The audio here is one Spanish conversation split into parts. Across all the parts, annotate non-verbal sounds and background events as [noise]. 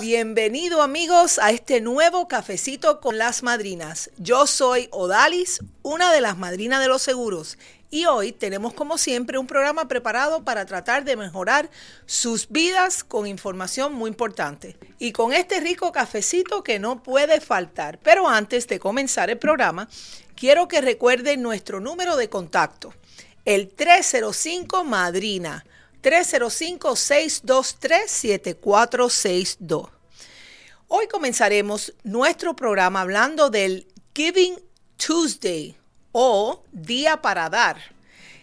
Bienvenido amigos a este nuevo cafecito con las madrinas. Yo soy Odalis, una de las madrinas de los seguros, y hoy tenemos como siempre un programa preparado para tratar de mejorar sus vidas con información muy importante. Y con este rico cafecito que no puede faltar. Pero antes de comenzar el programa, quiero que recuerden nuestro número de contacto, el 305 Madrina 305-623-7462. Hoy comenzaremos nuestro programa hablando del Giving Tuesday o Día para Dar.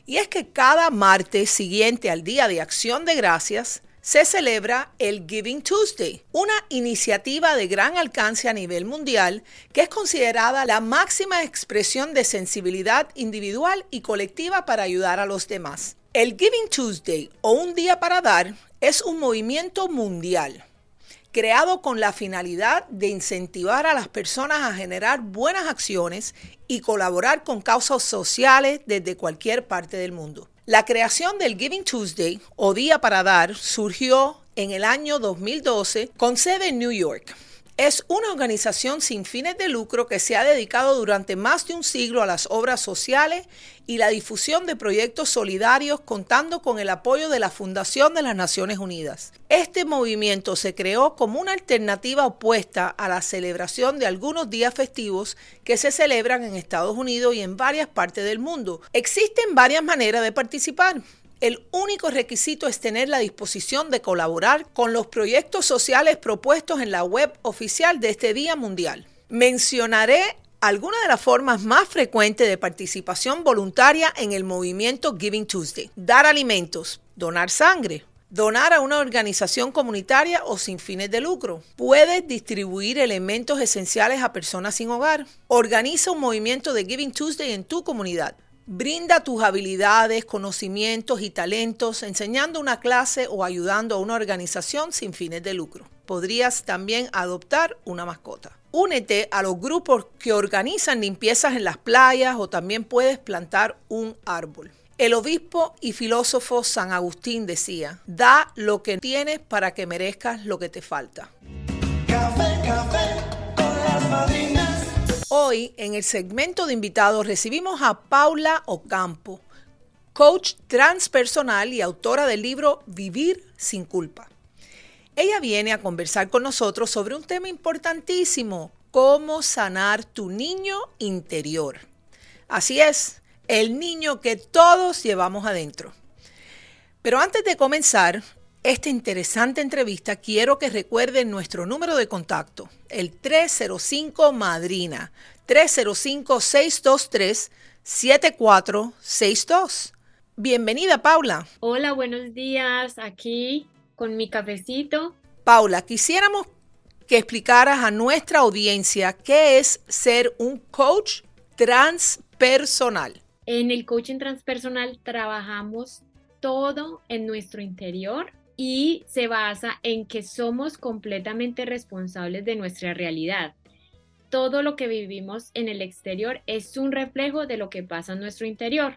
Y es que cada martes siguiente al Día de Acción de Gracias se celebra el Giving Tuesday, una iniciativa de gran alcance a nivel mundial que es considerada la máxima expresión de sensibilidad individual y colectiva para ayudar a los demás. El Giving Tuesday o un día para dar es un movimiento mundial creado con la finalidad de incentivar a las personas a generar buenas acciones y colaborar con causas sociales desde cualquier parte del mundo. La creación del Giving Tuesday o Día para Dar surgió en el año 2012 con sede en New York es una organización sin fines de lucro que se ha dedicado durante más de un siglo a las obras sociales y la difusión de proyectos solidarios contando con el apoyo de la Fundación de las Naciones Unidas. Este movimiento se creó como una alternativa opuesta a la celebración de algunos días festivos que se celebran en Estados Unidos y en varias partes del mundo. Existen varias maneras de participar. El único requisito es tener la disposición de colaborar con los proyectos sociales propuestos en la web oficial de este Día Mundial. Mencionaré algunas de las formas más frecuentes de participación voluntaria en el movimiento Giving Tuesday. Dar alimentos, donar sangre, donar a una organización comunitaria o sin fines de lucro. Puedes distribuir elementos esenciales a personas sin hogar. Organiza un movimiento de Giving Tuesday en tu comunidad. Brinda tus habilidades, conocimientos y talentos enseñando una clase o ayudando a una organización sin fines de lucro. Podrías también adoptar una mascota. Únete a los grupos que organizan limpiezas en las playas o también puedes plantar un árbol. El obispo y filósofo San Agustín decía, da lo que tienes para que merezcas lo que te falta. Café, café con las Hoy en el segmento de invitados recibimos a Paula Ocampo, coach transpersonal y autora del libro Vivir sin culpa. Ella viene a conversar con nosotros sobre un tema importantísimo, cómo sanar tu niño interior. Así es, el niño que todos llevamos adentro. Pero antes de comenzar, esta interesante entrevista, quiero que recuerden nuestro número de contacto, el 305 Madrina, 305-623-7462. Bienvenida, Paula. Hola, buenos días, aquí con mi cafecito. Paula, quisiéramos que explicaras a nuestra audiencia qué es ser un coach transpersonal. En el coaching transpersonal trabajamos todo en nuestro interior y se basa en que somos completamente responsables de nuestra realidad. Todo lo que vivimos en el exterior es un reflejo de lo que pasa en nuestro interior.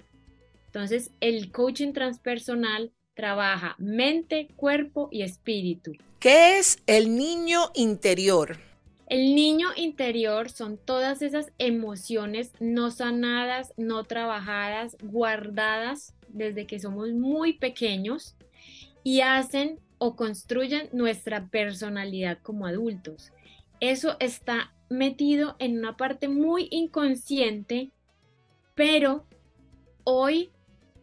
Entonces, el coaching transpersonal trabaja mente, cuerpo y espíritu. ¿Qué es el niño interior? El niño interior son todas esas emociones no sanadas, no trabajadas, guardadas desde que somos muy pequeños y hacen o construyen nuestra personalidad como adultos. Eso está metido en una parte muy inconsciente, pero hoy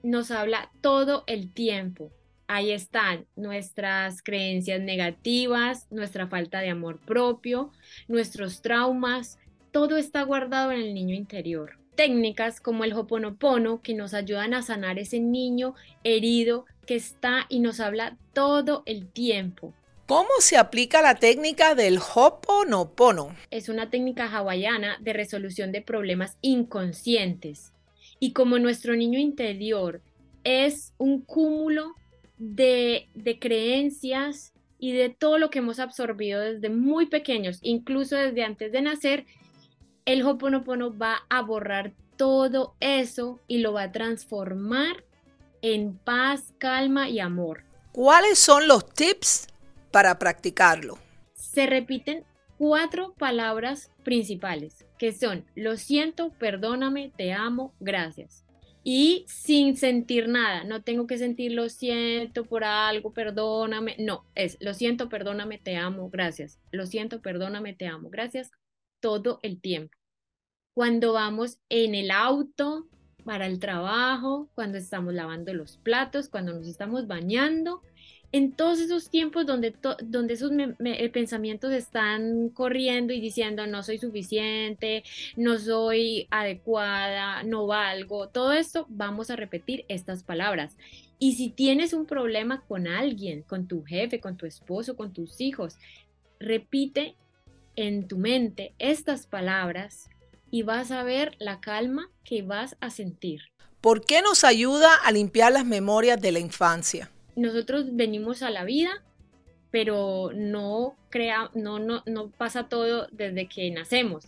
nos habla todo el tiempo. Ahí están nuestras creencias negativas, nuestra falta de amor propio, nuestros traumas, todo está guardado en el niño interior técnicas como el Hoponopono que nos ayudan a sanar ese niño herido que está y nos habla todo el tiempo. ¿Cómo se aplica la técnica del Hoponopono? Es una técnica hawaiana de resolución de problemas inconscientes. Y como nuestro niño interior es un cúmulo de, de creencias y de todo lo que hemos absorbido desde muy pequeños, incluso desde antes de nacer, el Hoponopono va a borrar todo eso y lo va a transformar en paz, calma y amor. ¿Cuáles son los tips para practicarlo? se repiten cuatro palabras principales, que son lo siento, perdóname, te amo, gracias. Y sin sentir nada, no tengo que sentir lo siento por algo, perdóname, no, es lo siento, perdóname, te amo, gracias. Lo siento, perdóname, te amo, gracias todo el tiempo. Cuando vamos en el auto para el trabajo, cuando estamos lavando los platos, cuando nos estamos bañando, en todos esos tiempos donde, donde esos eh, pensamientos están corriendo y diciendo no soy suficiente, no soy adecuada, no valgo, todo esto, vamos a repetir estas palabras. Y si tienes un problema con alguien, con tu jefe, con tu esposo, con tus hijos, repite en tu mente estas palabras y vas a ver la calma que vas a sentir. ¿Por qué nos ayuda a limpiar las memorias de la infancia? nosotros venimos a la vida, pero no, crea, no, no, no pasa todo desde que nacemos,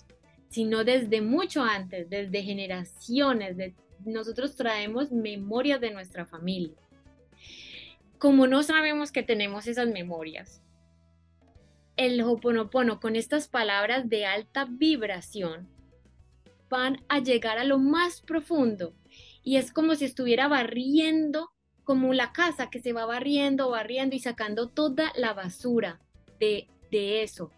sino desde mucho antes, desde generaciones. De, nosotros traemos memorias de nuestra familia. Como no sabemos que tenemos esas memorias, el Hoponopono con estas palabras de alta vibración van a llegar a lo más profundo y es como si estuviera barriendo como la casa que se va barriendo, barriendo y sacando toda la basura de, eso.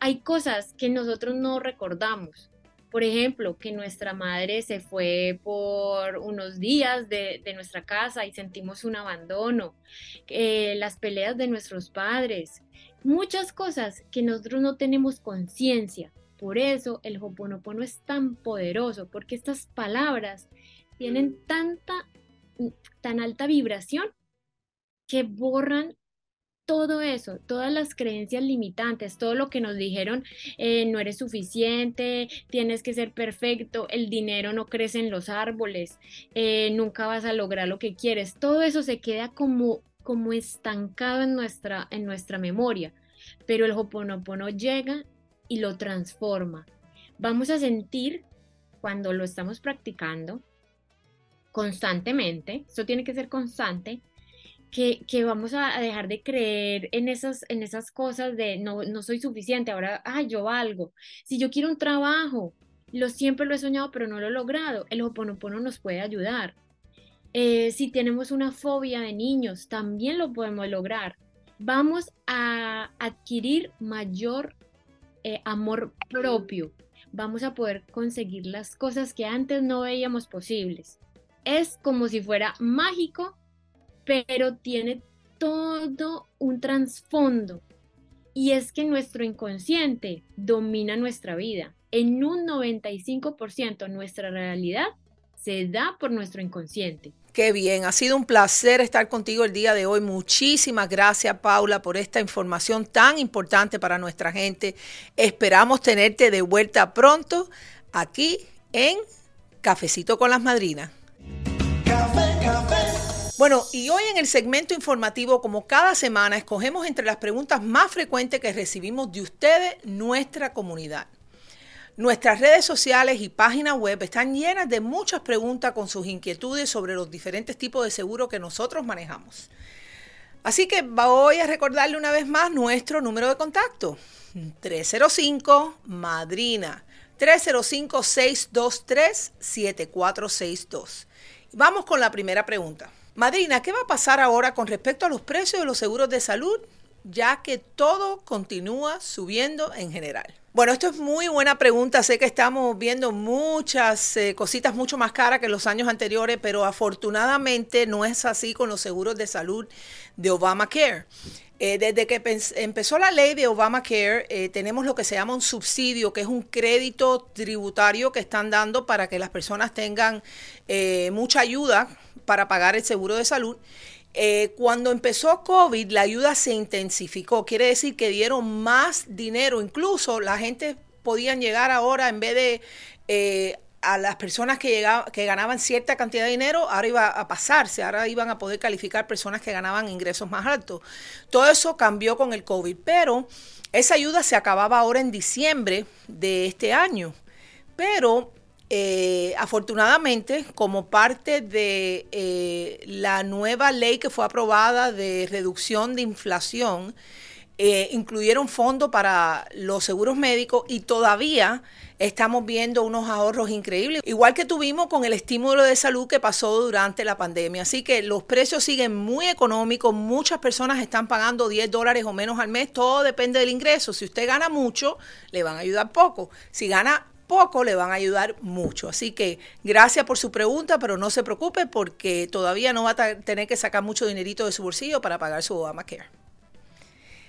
Hay cosas que nosotros no recordamos. Por ejemplo, que nuestra madre se fue por unos días de, nuestra casa y sentimos un abandono, las peleas de nuestros padres, muchas cosas que nosotros no tenemos conciencia. Por eso el Hoponopono es tan poderoso, porque estas palabras tienen tanta tan alta vibración que borran todo eso, todas las creencias limitantes, todo lo que nos dijeron, eh, no eres suficiente, tienes que ser perfecto, el dinero no crece en los árboles, eh, nunca vas a lograr lo que quieres, todo eso se queda como, como estancado en nuestra, en nuestra memoria, pero el Hoponopono llega y lo transforma. Vamos a sentir cuando lo estamos practicando constantemente, eso tiene que ser constante, que, vamos a dejar de creer en esas, en esas cosas de no, no soy suficiente, ahora, ay, yo valgo. Si yo quiero un trabajo, lo siempre lo he soñado, pero no lo he logrado, el Hoponopono nos puede ayudar. Eh, si tenemos una fobia de niños, también lo podemos lograr. Vamos a adquirir mayor eh, amor propio. Vamos a poder conseguir las cosas que antes no veíamos posibles es como si fuera mágico, pero tiene todo un trasfondo. Y es que nuestro inconsciente domina nuestra vida. En un 95% nuestra realidad se da por nuestro inconsciente. Qué bien, ha sido un placer estar contigo el día de hoy. Muchísimas gracias Paula por esta información tan importante para nuestra gente. Esperamos tenerte de vuelta pronto aquí en Cafecito con las Madrinas. Bueno, y hoy en el segmento informativo, como cada semana, escogemos entre las preguntas más frecuentes que recibimos de ustedes, nuestra comunidad. Nuestras redes sociales y página web están llenas de muchas preguntas con sus inquietudes sobre los diferentes tipos de seguro que nosotros manejamos. Así que voy a recordarle una vez más nuestro número de contacto. 305 Madrina 305-623-7462. Vamos con la primera pregunta. Madrina, ¿qué va a pasar ahora con respecto a los precios de los seguros de salud, ya que todo continúa subiendo en general? Bueno, esto es muy buena pregunta. Sé que estamos viendo muchas eh, cositas mucho más caras que los años anteriores, pero afortunadamente no es así con los seguros de salud de Obamacare. Eh, desde que empezó la ley de Obamacare, eh, tenemos lo que se llama un subsidio, que es un crédito tributario que están dando para que las personas tengan eh, mucha ayuda para pagar el seguro de salud. Cuando empezó COVID, la ayuda se intensificó, quiere decir que dieron más dinero, incluso la gente podían llegar ahora en vez de a las personas que, que ganaban cierta cantidad de dinero, ahora iba a pasarse, ahora iban a poder calificar personas que ganaban ingresos más altos. Todo eso cambió con el COVID, pero esa ayuda se acababa ahora en diciembre de este año. Pero eh, afortunadamente, como parte de eh, la nueva ley que fue aprobada de reducción de inflación, eh, incluyeron fondos para los seguros médicos y todavía estamos viendo unos ahorros increíbles, igual que tuvimos con el estímulo de salud que pasó durante la pandemia. Así que los precios siguen muy económicos, muchas personas están pagando 10 dólares o menos al mes, todo depende del ingreso. Si usted gana mucho, le van a ayudar poco. Si gana poco le van a ayudar mucho. Así que gracias por su pregunta, pero no se preocupe porque todavía no va a tener que sacar mucho dinerito de su bolsillo para pagar su Obamacare.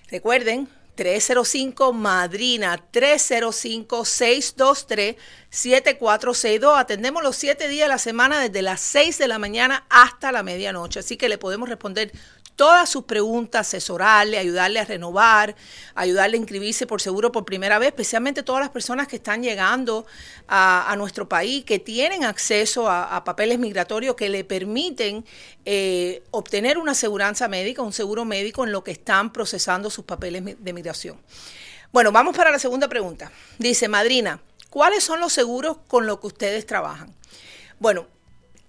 Recuerden, 305 Madrina, 305-623-7462. Atendemos los siete días de la semana desde las 6 de la mañana hasta la medianoche, así que le podemos responder todas sus preguntas, asesorarle, ayudarle a renovar, ayudarle a inscribirse por seguro por primera vez, especialmente todas las personas que están llegando a, nuestro país, que tienen acceso a, papeles migratorios que le permiten eh, obtener una aseguranza médica, un seguro médico en lo que están procesando sus papeles de migración. Bueno, vamos para la segunda pregunta. Dice, Madrina, ¿cuáles son los seguros con los que ustedes trabajan? Bueno,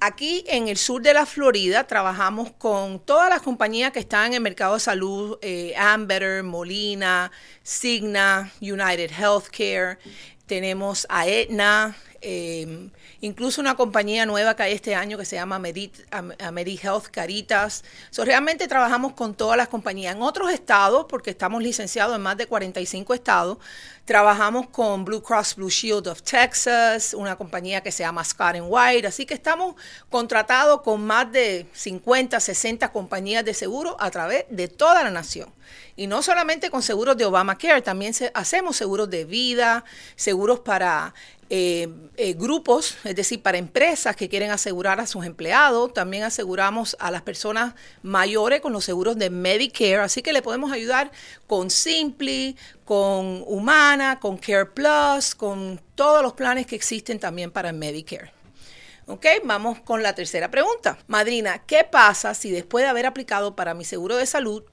Aquí en el sur de la Florida trabajamos con todas las compañías que están en el mercado de salud, eh, Ambetter, Molina, Signa, United Healthcare, tenemos a Aetna, eh, incluso una compañía nueva que hay este año que se llama AmeriHealth Caritas. realmente trabajamos con todas las compañías. En otros estados, porque estamos licenciados en más de 45 estados, trabajamos con Blue Cross Blue Shield of Texas, una compañía que se llama Scott White. Así que estamos contratados con más de 50, 60 compañías de seguro a través de toda la nación. Y no solamente con seguros de Obamacare, también hacemos seguros de vida, seguros para eh, eh, grupos, es decir, para empresas que quieren asegurar a sus empleados. También aseguramos a las personas mayores con los seguros de Medicare. Así que le podemos ayudar con Simply, con Humana, con Care Plus, con todos los planes que existen también para Medicare. Ok, vamos con la tercera pregunta. Madrina, ¿qué pasa si después de haber aplicado para mi seguro de salud,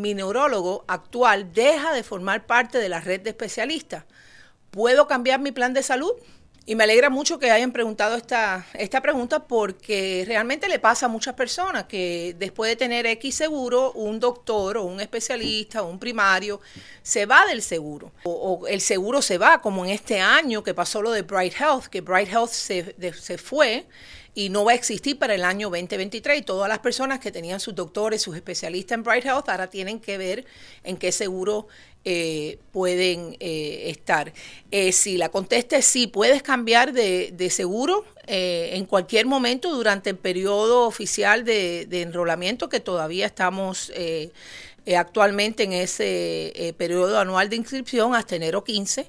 mi neurólogo actual deja de formar parte de la red de especialistas? ¿Puedo cambiar mi plan de salud? Y me alegra mucho que hayan preguntado esta, esta pregunta porque realmente le pasa a muchas personas que después de tener X seguro, un doctor o un especialista o un primario se va del seguro. O, el seguro se va, como en este año que pasó lo de Bright Health, que Bright Health se, se fue y no va a existir para el año 2023. Y todas las personas que tenían sus doctores, sus especialistas en Bright Health, ahora tienen que ver en qué seguro eh, pueden eh, estar. Eh, si la contesta es sí, puedes cambiar de, seguro en cualquier momento durante el periodo oficial de enrolamiento que todavía estamos actualmente en ese periodo anual de inscripción hasta enero 15.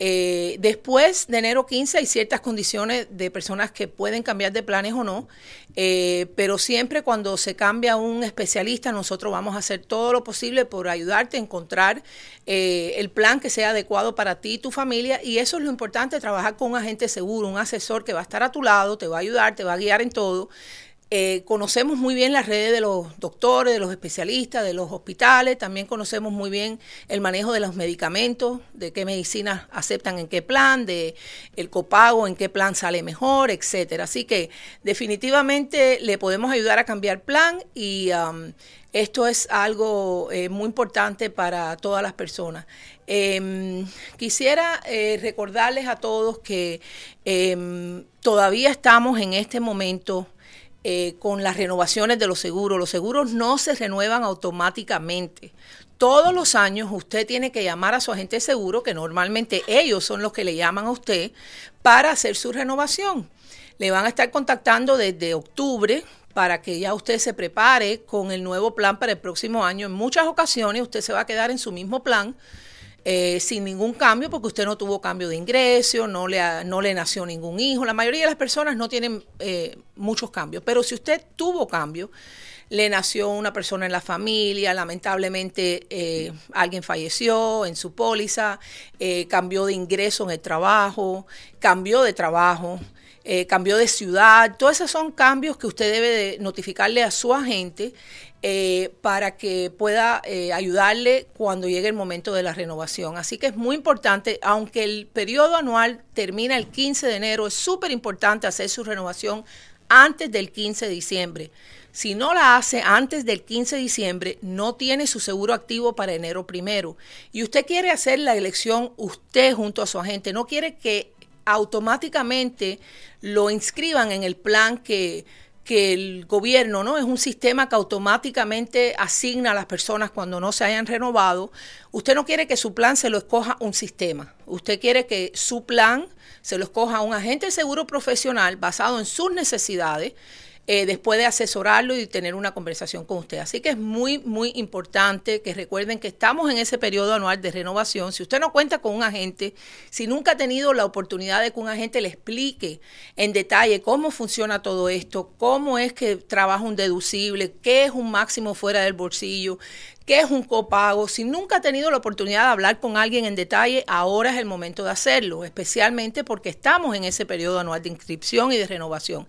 Eh, después de enero 15 hay ciertas condiciones de personas que pueden cambiar de planes o no, eh, pero siempre cuando se cambia un especialista nosotros vamos a hacer todo lo posible por ayudarte a encontrar eh, el plan que sea adecuado para ti y tu familia y eso es lo importante, trabajar con un agente seguro, un asesor que va a estar a tu lado, te va a ayudar, te va a guiar en todo eh, conocemos muy bien las redes de los doctores, de los especialistas, de los hospitales, también conocemos muy bien el manejo de los medicamentos, de qué medicinas aceptan en qué plan, de el copago, en qué plan sale mejor, etcétera. Así que definitivamente le podemos ayudar a cambiar plan y um, esto es algo eh, muy importante para todas las personas. Em, quisiera eh, recordarles a todos que em, todavía estamos en este momento eh, con las renovaciones de los seguros. Los seguros no se renuevan automáticamente. Todos los años usted tiene que llamar a su agente de seguro, que normalmente ellos son los que le llaman a usted, para hacer su renovación. Le van a estar contactando desde octubre para que ya usted se prepare con el nuevo plan para el próximo año. En muchas ocasiones usted se va a quedar en su mismo plan eh, sin ningún cambio, porque usted no tuvo cambio de ingreso, no le, no le nació ningún hijo. La mayoría de las personas no tienen eh, muchos cambios, pero si usted tuvo cambio, le nació una persona en la familia, lamentablemente eh, alguien falleció en su póliza, cambió de ingreso en el trabajo, cambió de trabajo. Cambió de ciudad, todos esos son cambios que usted debe de notificarle a su agente eh, para que pueda eh, ayudarle cuando llegue el momento de la renovación. Así que es muy importante, aunque el periodo anual termina el 15 de enero, es súper importante hacer su renovación antes del 15 de diciembre. Si no la hace antes del 15 de diciembre, no tiene su seguro activo para enero primero. Y usted quiere hacer la elección usted junto a su agente, no quiere que automáticamente lo inscriban en el plan que, que el gobierno, ¿no? Es un sistema que automáticamente asigna a las personas cuando no se hayan renovado. Usted no quiere que su plan se lo escoja un sistema. Usted quiere que su plan se lo escoja un agente de seguro profesional basado en sus necesidades eh, después de asesorarlo y tener una conversación con usted. Así que es muy, muy importante que recuerden que estamos en ese periodo anual de renovación. Si usted no cuenta con un agente, si nunca ha tenido la oportunidad de que un agente le explique en detalle cómo funciona todo esto, cómo es que trabaja un deducible, qué es un máximo fuera del bolsillo, qué es un copago. Si nunca ha tenido la oportunidad de hablar con alguien en detalle, ahora es el momento de hacerlo, especialmente porque estamos en ese periodo anual de inscripción y de renovación.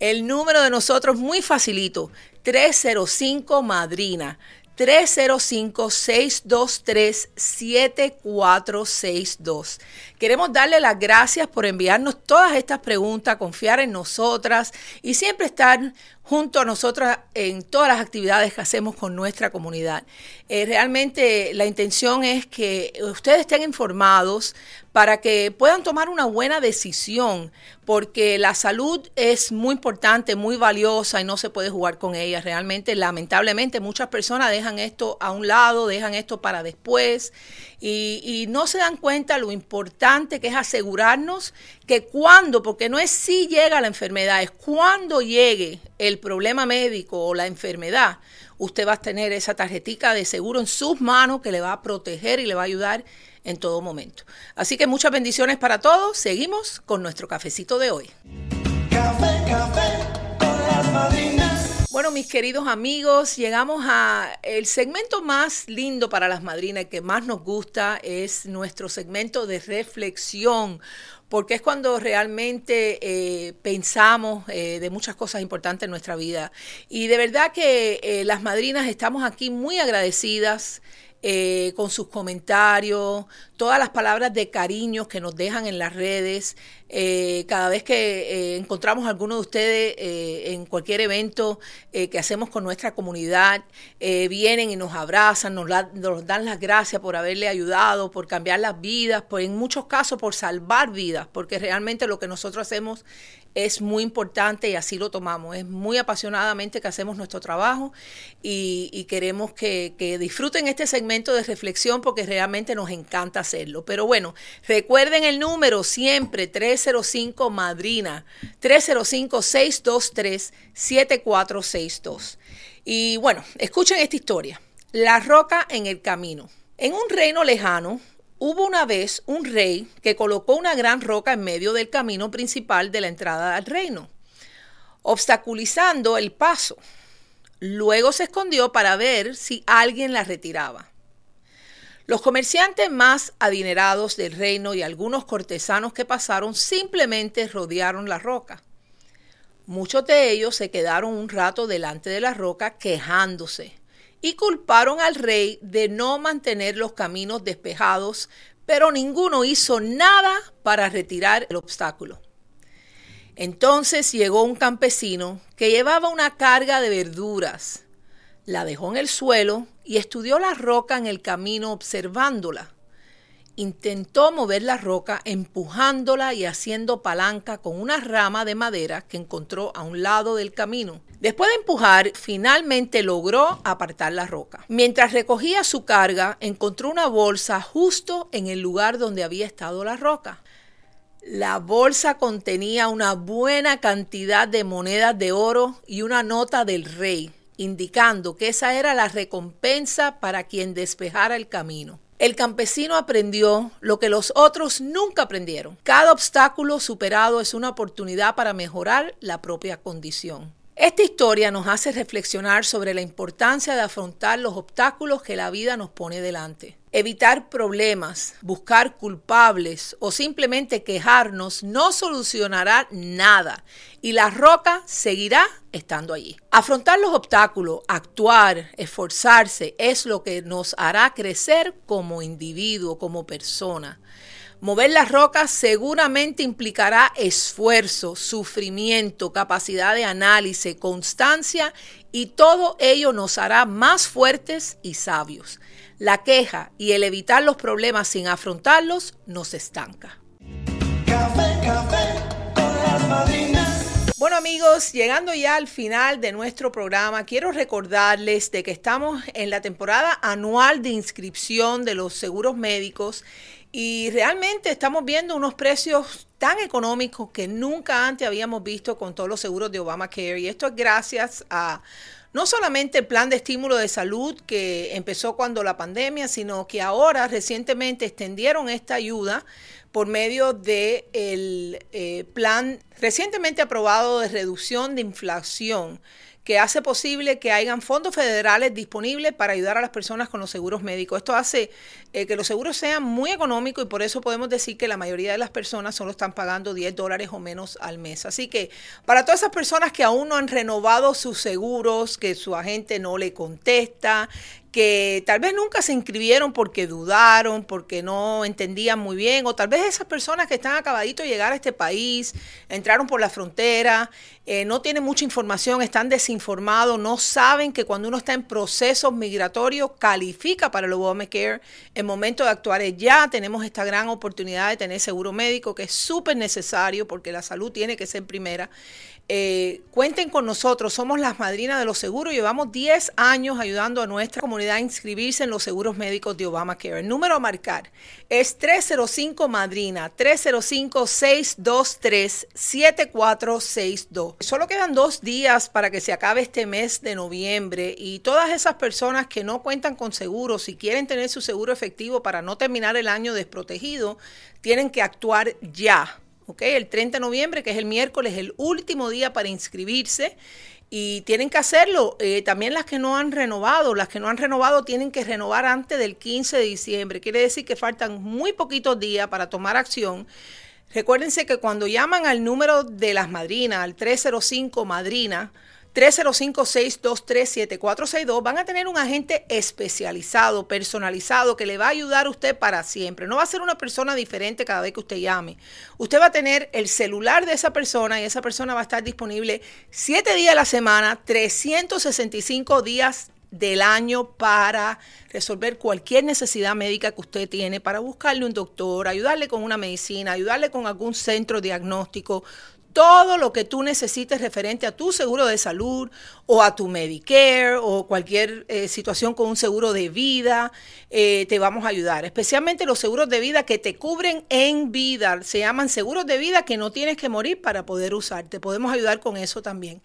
El número de nosotros muy facilito, 305 Madrina. 305-623-7462. Queremos darle las gracias por enviarnos todas estas preguntas, confiar en nosotras y siempre estar junto a nosotras en todas las actividades que hacemos con nuestra comunidad. Eh, realmente la intención es que ustedes estén informados para que puedan tomar una buena decisión, porque la salud es muy importante, muy valiosa y no se puede jugar con ella. Realmente, lamentablemente, muchas personas dejan esto a un lado, dejan esto para después y, no se dan cuenta lo importante que es asegurarnos que cuando, porque no es si llega la enfermedad, es cuando llegue el problema médico o la enfermedad, usted va a tener esa tarjetita de seguro en sus manos que le va a proteger y le va a ayudar en todo momento. Así que muchas bendiciones para todos. Seguimos con nuestro cafecito de hoy. Café, café con las. Bueno, mis queridos amigos, llegamos a el segmento más lindo para las madrinas que más nos gusta es nuestro segmento de reflexión porque es cuando realmente eh, pensamos eh, de muchas cosas importantes en nuestra vida. Y de verdad que eh, las madrinas estamos aquí muy agradecidas con sus comentarios, todas las palabras de cariño que nos dejan en las redes. Eh, cada vez que eh, encontramos a alguno de ustedes en cualquier evento que hacemos con nuestra comunidad, vienen y nos abrazan, nos, nos, dan las gracias por haberle ayudado, por cambiar las vidas, por en muchos casos por salvar vidas, porque realmente lo que nosotros hacemos es muy importante y así lo tomamos. Es muy apasionadamente que hacemos nuestro trabajo y, queremos que, que, disfruten este segmento de reflexión porque realmente nos encanta hacerlo. Pero bueno, recuerden el número siempre 305 Madrina, 305-623-7462. Y bueno, escuchen esta historia. La roca en el camino. En un reino lejano, Hubo una vez un rey que colocó una gran roca en medio del camino principal de la entrada al reino, obstaculizando el paso. Luego se escondió para ver si alguien la retiraba. Los comerciantes más adinerados del reino y algunos cortesanos que pasaron simplemente rodearon la roca. Muchos de ellos se quedaron un rato delante de la roca quejándose y culparon al rey de no mantener los caminos despejados, pero ninguno hizo nada para retirar el obstáculo. Entonces llegó un campesino que llevaba una carga de verduras, la dejó en el suelo y estudió la roca en el camino observándola. Intentó mover la roca empujándola y haciendo palanca con una rama de madera que encontró a un lado del camino. Después de empujar, finalmente logró apartar la roca. Mientras recogía su carga, encontró una bolsa justo en el lugar donde había estado la roca. La bolsa contenía una buena cantidad de monedas de oro y una nota del rey, indicando que esa era la recompensa para quien despejara el camino. El campesino aprendió lo que los otros nunca aprendieron. Cada obstáculo superado es una oportunidad para mejorar la propia condición. Esta historia nos hace reflexionar sobre la importancia de afrontar los obstáculos que la vida nos pone delante. Evitar problemas, buscar culpables o simplemente quejarnos no solucionará nada y la roca seguirá estando allí. Afrontar los obstáculos, actuar, esforzarse es lo que nos hará crecer como individuo, como persona. Mover las rocas seguramente implicará esfuerzo, sufrimiento, capacidad de análisis, constancia y todo ello nos hará más fuertes y sabios. La queja y el evitar los problemas sin afrontarlos nos estanca. Café, café con las Bueno amigos, llegando ya al final de nuestro programa, quiero recordarles de que estamos en la temporada anual de inscripción de los seguros médicos y realmente estamos viendo unos precios tan económicos que nunca antes habíamos visto con todos los seguros de Obamacare. Y esto es gracias a no solamente el plan de estímulo de salud que empezó cuando la pandemia, sino que ahora recientemente extendieron esta ayuda por medio del de eh, plan recientemente aprobado de reducción de inflación que hace posible que hayan fondos federales disponibles para ayudar a las personas con los seguros médicos. Esto hace eh, que los seguros sean muy económicos y por eso podemos decir que la mayoría de las personas solo están pagando 10 dólares o menos al mes. Así que para todas esas personas que aún no han renovado sus seguros, que su agente no le contesta, que tal vez nunca se inscribieron porque dudaron, porque no entendían muy bien, o tal vez esas personas que están acabaditos de llegar a este país, entraron por la frontera, eh, no tienen mucha información, están desinformados, no saben que cuando uno está en procesos migratorios califica para el Obamacare. En momento de actuar es ya, tenemos esta gran oportunidad de tener seguro médico que es súper necesario porque la salud tiene que ser primera. Eh, cuenten con nosotros, somos las madrinas de los seguros, llevamos 10 años ayudando a nuestra comunidad a inscribirse en los seguros médicos de Obamacare. El número a marcar es 305 Madrina, 305-623-7462. Solo quedan dos días para que se acabe este mes de noviembre y todas esas personas que no cuentan con seguros y quieren tener su seguro efectivo para no terminar el año desprotegido, tienen que actuar ya el 30 de noviembre, que es el miércoles, el último día para inscribirse y tienen que hacerlo. Eh, también las que no han renovado, las que no han renovado tienen que renovar antes del 15 de diciembre. Quiere decir que faltan muy poquitos días para tomar acción. Recuérdense que cuando llaman al número de las madrinas, al 305 madrina, 305-623-7462, van a tener un agente especializado, personalizado, que le va a ayudar a usted para siempre. No va a ser una persona diferente cada vez que usted llame. Usted va a tener el celular de esa persona y esa persona va a estar disponible 7 días a la semana, 365 días del año para resolver cualquier necesidad médica que usted tiene, para buscarle un doctor, ayudarle con una medicina, ayudarle con algún centro diagnóstico, todo lo que tú necesites referente a tu seguro de salud o a tu Medicare o cualquier eh, situación con un seguro de vida, eh, te vamos a ayudar. Especialmente los seguros de vida que te cubren en vida. Se llaman seguros de vida que no tienes que morir para poder usar. Te podemos ayudar con eso también.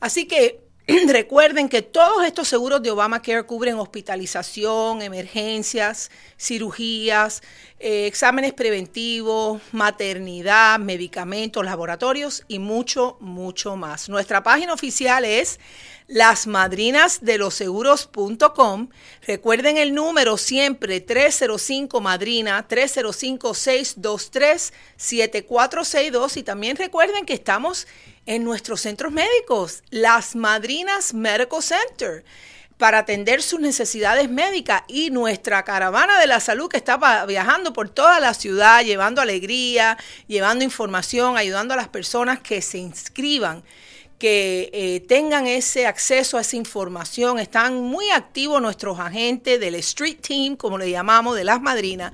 Así que [clears throat] Recuerden que todos estos seguros de Obamacare cubren hospitalización, emergencias, cirugías, eh, exámenes preventivos, maternidad, medicamentos, laboratorios y mucho, mucho más. Nuestra página oficial es lasmadrinasdeloseguros.com. Recuerden el número siempre 305 Madrina 305 623 7462 y también recuerden que estamos en nuestros centros médicos, las Madrinas Medical Center, para atender sus necesidades médicas y nuestra caravana de la salud que está viajando por toda la ciudad, llevando alegría, llevando información, ayudando a las personas que se inscriban que eh, tengan ese acceso a esa información. Están muy activos nuestros agentes del Street Team, como le llamamos, de las madrinas,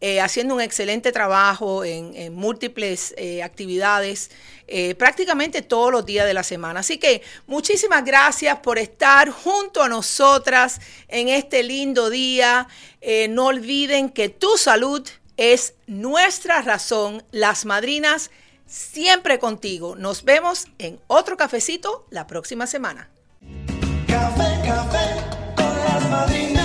eh, haciendo un excelente trabajo en, múltiples eh, actividades eh, prácticamente todos los días de la semana. Así que muchísimas gracias por estar junto a nosotras en este lindo día. no olviden que tu salud es nuestra razón. Las madrinas siempre contigo. Nos vemos en otro cafecito la próxima semana. Café, café con las madrinas.